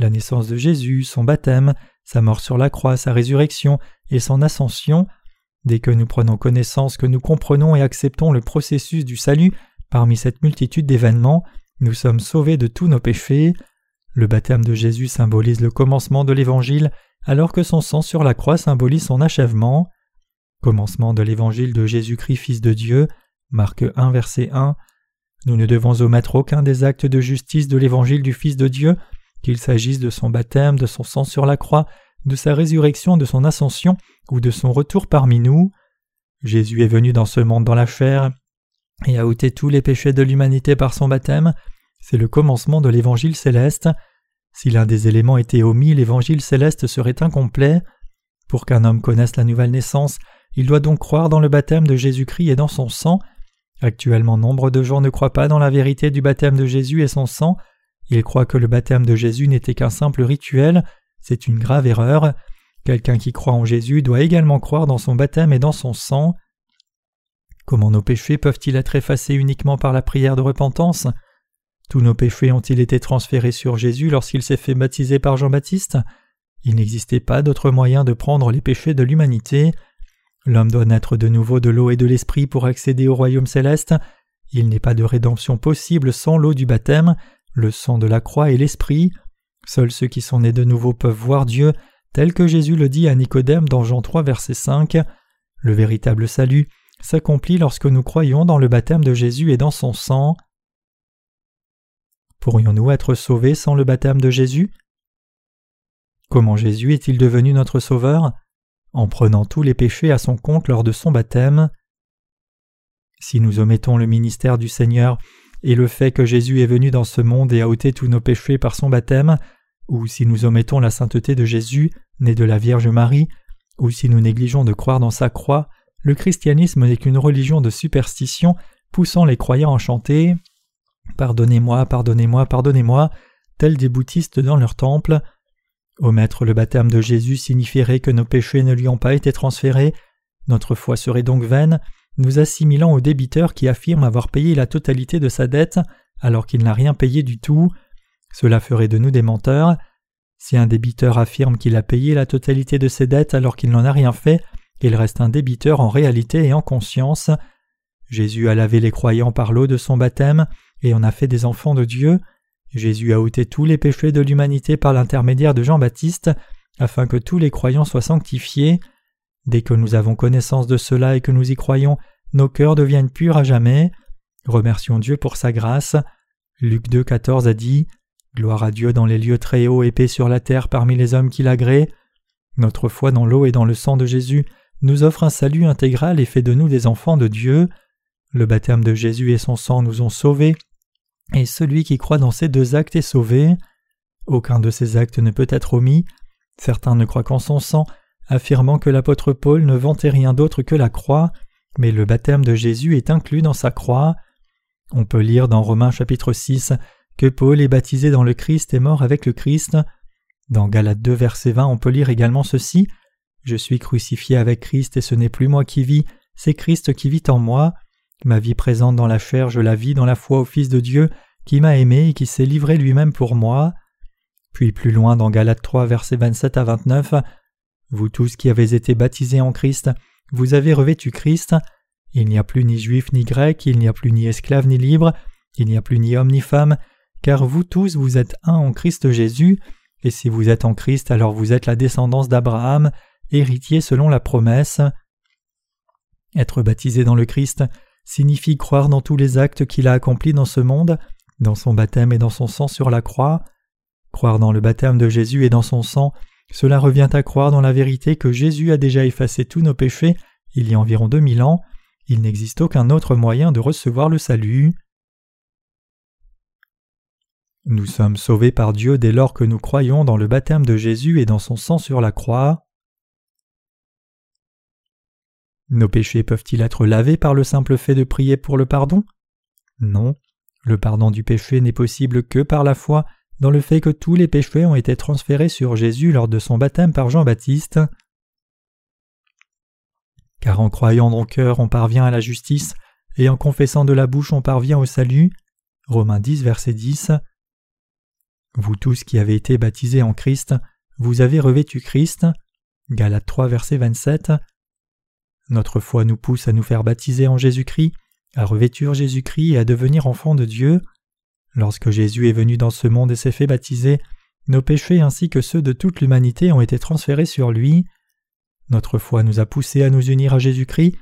la naissance de Jésus, son baptême, sa mort sur la croix, sa résurrection et son ascension. Dès que nous prenons connaissance que nous comprenons et acceptons le processus du salut parmi cette multitude d'événements, nous sommes sauvés de tous nos péchés. Le baptême de Jésus symbolise le commencement de l'Évangile alors que son sang sur la croix symbolise son achèvement. Commencement de l'évangile de Jésus-Christ Fils de Dieu, Marc 1 verset 1. Nous ne devons omettre aucun des actes de justice de l'évangile du Fils de Dieu, qu'il s'agisse de son baptême, de son sang sur la croix, de sa résurrection, de son ascension ou de son retour parmi nous. Jésus est venu dans ce monde dans la chair et a ôté tous les péchés de l'humanité par son baptême. C'est le commencement de l'évangile céleste. Si l'un des éléments était omis, l'évangile céleste serait incomplet. Pour qu'un homme connaisse la nouvelle naissance, il doit donc croire dans le baptême de Jésus-Christ et dans son sang. Actuellement, nombre de gens ne croient pas dans la vérité du baptême de Jésus et son sang. Ils croient que le baptême de Jésus n'était qu'un simple rituel. C'est une grave erreur. Quelqu'un qui croit en Jésus doit également croire dans son baptême et dans son sang. Comment nos péchés peuvent-ils être effacés uniquement par la prière de repentance? Tous nos péchés ont-ils été transférés sur Jésus lorsqu'il s'est fait baptiser par Jean-Baptiste? Il n'existait pas d'autre moyen de prendre les péchés de l'humanité. L'homme doit naître de nouveau de l'eau et de l'esprit pour accéder au royaume céleste. Il n'est pas de rédemption possible sans l'eau du baptême, le sang de la croix et l'esprit. Seuls ceux qui sont nés de nouveau peuvent voir Dieu, tel que Jésus le dit à Nicodème dans Jean 3 verset 5. Le véritable salut s'accomplit lorsque nous croyons dans le baptême de Jésus et dans son sang. Pourrions-nous être sauvés sans le baptême de Jésus? Comment Jésus est-il devenu notre Sauveur? En prenant tous les péchés à son compte lors de son baptême. Si nous omettons le ministère du Seigneur et le fait que Jésus est venu dans ce monde et a ôté tous nos péchés par son baptême, ou si nous omettons la sainteté de Jésus, né de la Vierge Marie, ou si nous négligeons de croire dans sa croix, le christianisme n'est qu'une religion de superstition poussant les croyants à chanter Pardonnez-moi, pardonnez-moi, pardonnez-moi, tels des bouddhistes dans leur temple. Omettre le baptême de Jésus signifierait que nos péchés ne lui ont pas été transférés, notre foi serait donc vaine, nous assimilant au débiteur qui affirme avoir payé la totalité de sa dette alors qu'il n'a rien payé du tout. Cela ferait de nous des menteurs. Si un débiteur affirme qu'il a payé la totalité de ses dettes alors qu'il n'en a rien fait, il reste un débiteur en réalité et en conscience. Jésus a lavé les croyants par l'eau de son baptême, et on a fait des enfants de Dieu. Jésus a ôté tous les péchés de l'humanité par l'intermédiaire de Jean-Baptiste, afin que tous les croyants soient sanctifiés. Dès que nous avons connaissance de cela et que nous y croyons, nos cœurs deviennent purs à jamais. Remercions Dieu pour sa grâce. Luc 2, 14 a dit Gloire à Dieu dans les lieux très hauts et paix sur la terre parmi les hommes qui l'agréent. Notre foi dans l'eau et dans le sang de Jésus nous offre un salut intégral et fait de nous des enfants de Dieu. Le baptême de Jésus et son sang nous ont sauvés et celui qui croit dans ces deux actes est sauvé. Aucun de ces actes ne peut être omis. Certains ne croient qu'en son sang, affirmant que l'apôtre Paul ne vantait rien d'autre que la croix, mais le baptême de Jésus est inclus dans sa croix. On peut lire dans Romains chapitre 6 que Paul est baptisé dans le Christ et mort avec le Christ. Dans Galates 2 verset 20 on peut lire également ceci Je suis crucifié avec Christ et ce n'est plus moi qui vis, c'est Christ qui vit en moi. Ma vie présente dans la chair, je la vis dans la foi au Fils de Dieu, qui m'a aimé et qui s'est livré lui-même pour moi. Puis plus loin dans Galates 3 versets 27 à 29, Vous tous qui avez été baptisés en Christ, vous avez revêtu Christ. Il n'y a plus ni juif ni grec, il n'y a plus ni esclave ni libre, il n'y a plus ni homme ni femme, car vous tous vous êtes un en Christ Jésus, et si vous êtes en Christ alors vous êtes la descendance d'Abraham, héritier selon la promesse. Être baptisé dans le Christ signifie croire dans tous les actes qu'il a accomplis dans ce monde, dans son baptême et dans son sang sur la croix. Croire dans le baptême de Jésus et dans son sang, cela revient à croire dans la vérité que Jésus a déjà effacé tous nos péchés il y a environ deux mille ans, il n'existe aucun autre moyen de recevoir le salut. Nous sommes sauvés par Dieu dès lors que nous croyons dans le baptême de Jésus et dans son sang sur la croix. Nos péchés peuvent-ils être lavés par le simple fait de prier pour le pardon? Non. Le pardon du péché n'est possible que par la foi dans le fait que tous les péchés ont été transférés sur Jésus lors de son baptême par Jean-Baptiste. Car en croyant dans le cœur on parvient à la justice, et en confessant de la bouche on parvient au salut. Romains 10, verset 10. Vous tous qui avez été baptisés en Christ, vous avez revêtu Christ. Galates 3, verset 27. Notre foi nous pousse à nous faire baptiser en Jésus-Christ, à revêtir Jésus-Christ et à devenir enfants de Dieu. Lorsque Jésus est venu dans ce monde et s'est fait baptiser, nos péchés ainsi que ceux de toute l'humanité ont été transférés sur lui. Notre foi nous a poussés à nous unir à Jésus-Christ.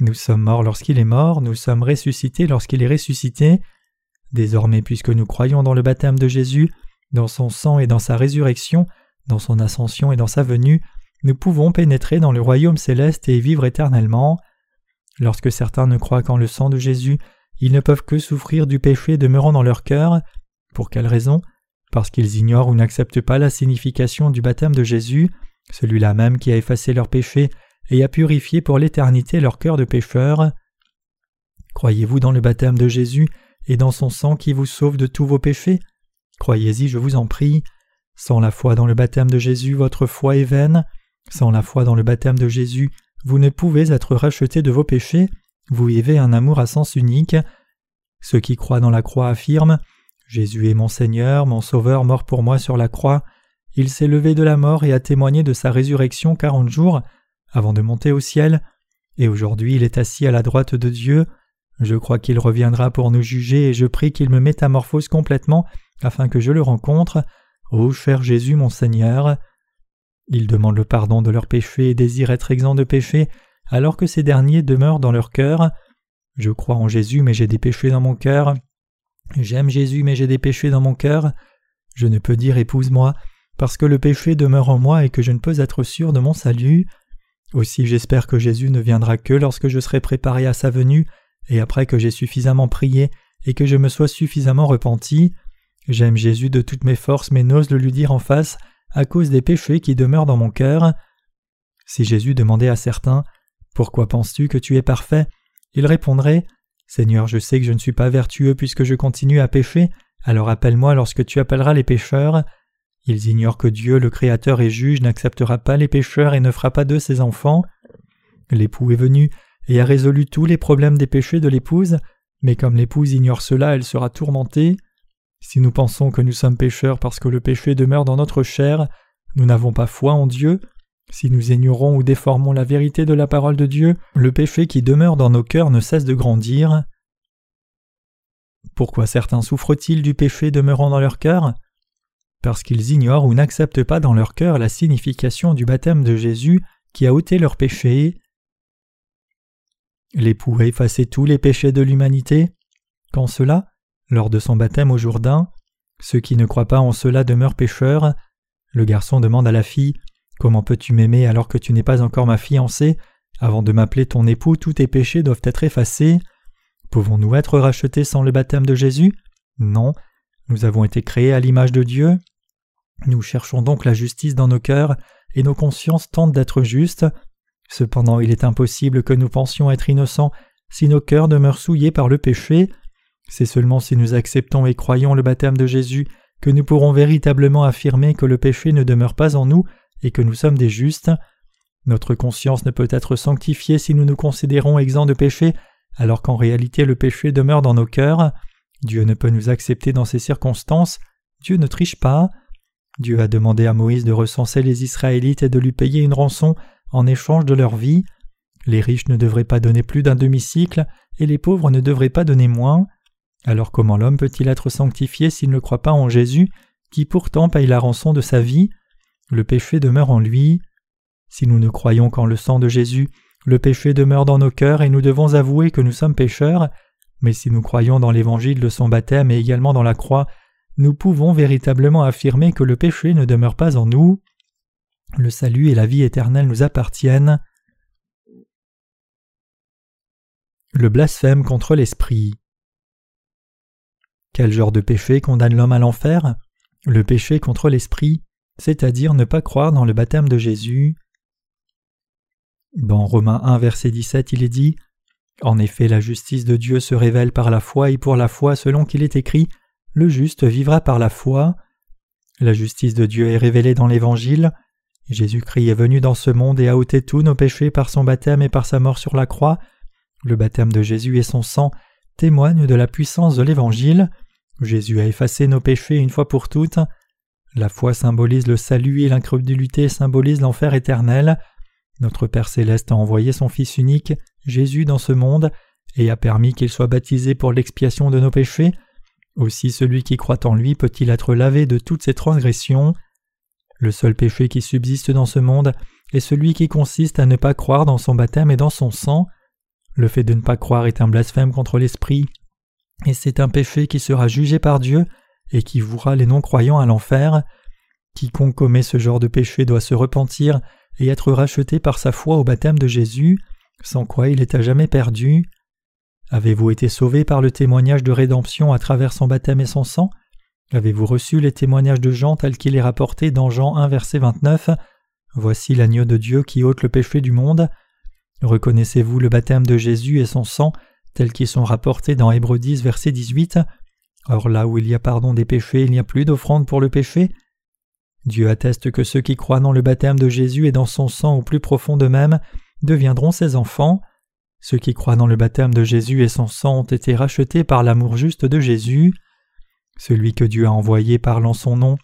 Nous sommes morts lorsqu'il est mort, nous sommes ressuscités lorsqu'il est ressuscité. Désormais, puisque nous croyons dans le baptême de Jésus, dans son sang et dans sa résurrection, dans son ascension et dans sa venue, nous pouvons pénétrer dans le royaume céleste et vivre éternellement. Lorsque certains ne croient qu'en le sang de Jésus, ils ne peuvent que souffrir du péché demeurant dans leur cœur. Pour quelle raison? Parce qu'ils ignorent ou n'acceptent pas la signification du baptême de Jésus, celui-là même qui a effacé leurs péchés et a purifié pour l'éternité leur cœur de pécheurs. Croyez-vous dans le baptême de Jésus et dans son sang qui vous sauve de tous vos péchés? Croyez-y, je vous en prie. Sans la foi dans le baptême de Jésus, votre foi est vaine. Sans la foi dans le baptême de Jésus, vous ne pouvez être racheté de vos péchés, vous vivez un amour à sens unique. Ceux qui croient dans la croix affirment Jésus est mon Seigneur, mon Sauveur mort pour moi sur la croix. Il s'est levé de la mort et a témoigné de sa résurrection quarante jours avant de monter au ciel, et aujourd'hui il est assis à la droite de Dieu. Je crois qu'il reviendra pour nous juger et je prie qu'il me métamorphose complètement afin que je le rencontre. Ô cher Jésus mon Seigneur. Ils demandent le pardon de leurs péchés et désirent être exempts de péchés, alors que ces derniers demeurent dans leur cœur. Je crois en Jésus, mais j'ai des péchés dans mon cœur. J'aime Jésus, mais j'ai des péchés dans mon cœur. Je ne peux dire épouse-moi, parce que le péché demeure en moi et que je ne peux être sûr de mon salut. Aussi j'espère que Jésus ne viendra que lorsque je serai préparé à sa venue, et après que j'ai suffisamment prié et que je me sois suffisamment repenti. J'aime Jésus de toutes mes forces, mais n'ose le lui dire en face, à cause des péchés qui demeurent dans mon cœur. Si Jésus demandait à certains Pourquoi penses-tu que tu es parfait? Il répondrait Seigneur, je sais que je ne suis pas vertueux puisque je continue à pécher, alors appelle-moi lorsque tu appelleras les pécheurs. Ils ignorent que Dieu, le Créateur et juge, n'acceptera pas les pécheurs et ne fera pas d'eux ses enfants. L'époux est venu et a résolu tous les problèmes des péchés de l'épouse, mais comme l'épouse ignore cela, elle sera tourmentée. Si nous pensons que nous sommes pécheurs parce que le péché demeure dans notre chair, nous n'avons pas foi en Dieu. Si nous ignorons ou déformons la vérité de la parole de Dieu, le péché qui demeure dans nos cœurs ne cesse de grandir. Pourquoi certains souffrent-ils du péché demeurant dans leur cœur? Parce qu'ils ignorent ou n'acceptent pas dans leur cœur la signification du baptême de Jésus qui a ôté leurs péchés. L'époux a effacé tous les péchés de l'humanité. Quand cela lors de son baptême au Jourdain. Ceux qui ne croient pas en cela demeurent pécheurs. Le garçon demande à la fille Comment peux-tu m'aimer alors que tu n'es pas encore ma fiancée? Avant de m'appeler ton époux, tous tes péchés doivent être effacés. Pouvons-nous être rachetés sans le baptême de Jésus? Non, nous avons été créés à l'image de Dieu. Nous cherchons donc la justice dans nos cœurs, et nos consciences tentent d'être justes. Cependant il est impossible que nous pensions être innocents si nos cœurs demeurent souillés par le péché. C'est seulement si nous acceptons et croyons le baptême de Jésus que nous pourrons véritablement affirmer que le péché ne demeure pas en nous et que nous sommes des justes. Notre conscience ne peut être sanctifiée si nous nous considérons exempts de péché, alors qu'en réalité le péché demeure dans nos cœurs. Dieu ne peut nous accepter dans ces circonstances, Dieu ne triche pas. Dieu a demandé à Moïse de recenser les Israélites et de lui payer une rançon en échange de leur vie. Les riches ne devraient pas donner plus d'un demi-cycle, et les pauvres ne devraient pas donner moins. Alors comment l'homme peut-il être sanctifié s'il ne croit pas en Jésus, qui pourtant paye la rançon de sa vie? Le péché demeure en lui. Si nous ne croyons qu'en le sang de Jésus, le péché demeure dans nos cœurs et nous devons avouer que nous sommes pécheurs, mais si nous croyons dans l'évangile de son baptême et également dans la croix, nous pouvons véritablement affirmer que le péché ne demeure pas en nous. Le salut et la vie éternelle nous appartiennent. Le blasphème contre l'esprit. Quel genre de péché condamne l'homme à l'enfer? Le péché contre l'esprit, c'est-à-dire ne pas croire dans le baptême de Jésus. Dans Romains 1 verset 17 il est dit En effet la justice de Dieu se révèle par la foi et pour la foi selon qu'il est écrit Le juste vivra par la foi. La justice de Dieu est révélée dans l'Évangile. Jésus-Christ est venu dans ce monde et a ôté tous nos péchés par son baptême et par sa mort sur la croix. Le baptême de Jésus et son sang témoignent de la puissance de l'Évangile. Jésus a effacé nos péchés une fois pour toutes. La foi symbolise le salut et l'incrédulité symbolise l'enfer éternel. Notre Père céleste a envoyé son Fils unique, Jésus, dans ce monde, et a permis qu'il soit baptisé pour l'expiation de nos péchés. Aussi celui qui croit en lui peut-il être lavé de toutes ses transgressions. Le seul péché qui subsiste dans ce monde est celui qui consiste à ne pas croire dans son baptême et dans son sang. Le fait de ne pas croire est un blasphème contre l'Esprit, et c'est un péché qui sera jugé par Dieu et qui vouera les non-croyants à l'enfer. Quiconque commet ce genre de péché doit se repentir et être racheté par sa foi au baptême de Jésus, sans quoi il est à jamais perdu. Avez-vous été sauvé par le témoignage de rédemption à travers son baptême et son sang? Avez-vous reçu les témoignages de Jean tels qu'il est rapporté dans Jean 1 verset 29 Voici l'agneau de Dieu qui ôte le péché du monde. Reconnaissez-vous le baptême de Jésus et son sang tels qu'ils sont rapportés dans Hébreux 10 verset 18 Or là où il y a pardon des péchés, il n'y a plus d'offrande pour le péché. Dieu atteste que ceux qui croient dans le baptême de Jésus et dans son sang au plus profond d'eux-mêmes deviendront ses enfants. Ceux qui croient dans le baptême de Jésus et son sang ont été rachetés par l'amour juste de Jésus. Celui que Dieu a envoyé parle en son nom,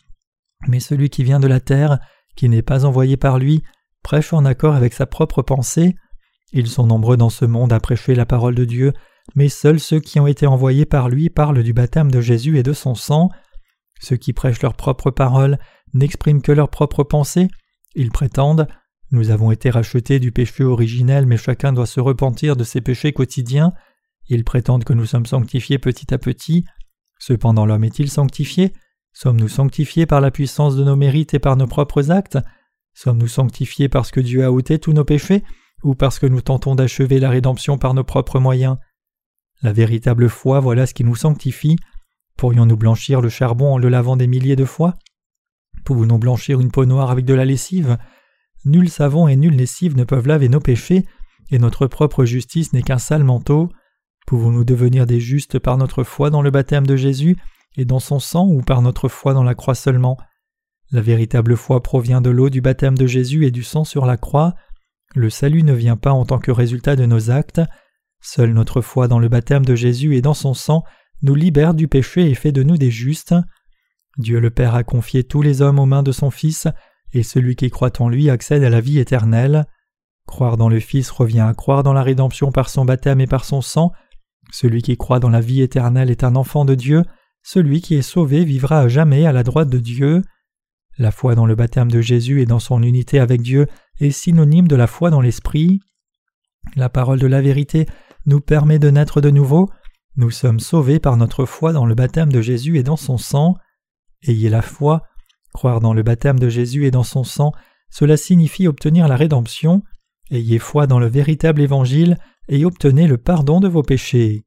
mais celui qui vient de la terre, qui n'est pas envoyé par lui, prêche en accord avec sa propre pensée. Ils sont nombreux dans ce monde à prêcher la parole de Dieu, mais seuls ceux qui ont été envoyés par lui parlent du baptême de Jésus et de son sang. Ceux qui prêchent leur propre parole n'expriment que leurs propres pensées. Ils prétendent Nous avons été rachetés du péché originel, mais chacun doit se repentir de ses péchés quotidiens. Ils prétendent que nous sommes sanctifiés petit à petit. Cependant, l'homme est-il sanctifié? Sommes-nous sanctifiés par la puissance de nos mérites et par nos propres actes? Sommes-nous sanctifiés parce que Dieu a ôté tous nos péchés ou parce que nous tentons d'achever la rédemption par nos propres moyens? La véritable foi, voilà ce qui nous sanctifie. Pourrions-nous blanchir le charbon en le lavant des milliers de fois? Pouvons-nous blanchir une peau noire avec de la lessive? Nul savon et nulle lessive ne peuvent laver nos péchés, et notre propre justice n'est qu'un sale manteau. Pouvons-nous devenir des justes par notre foi dans le baptême de Jésus et dans son sang ou par notre foi dans la croix seulement? La véritable foi provient de l'eau du baptême de Jésus et du sang sur la croix. Le salut ne vient pas en tant que résultat de nos actes. Seule notre foi dans le baptême de Jésus et dans son sang nous libère du péché et fait de nous des justes. Dieu le Père a confié tous les hommes aux mains de son Fils, et celui qui croit en lui accède à la vie éternelle. Croire dans le Fils revient à croire dans la rédemption par son baptême et par son sang. Celui qui croit dans la vie éternelle est un enfant de Dieu, celui qui est sauvé vivra à jamais à la droite de Dieu. La foi dans le baptême de Jésus et dans son unité avec Dieu est synonyme de la foi dans l'Esprit. La parole de la vérité nous permet de naître de nouveau. Nous sommes sauvés par notre foi dans le baptême de Jésus et dans son sang. Ayez la foi, croire dans le baptême de Jésus et dans son sang, cela signifie obtenir la rédemption. Ayez foi dans le véritable évangile et obtenez le pardon de vos péchés.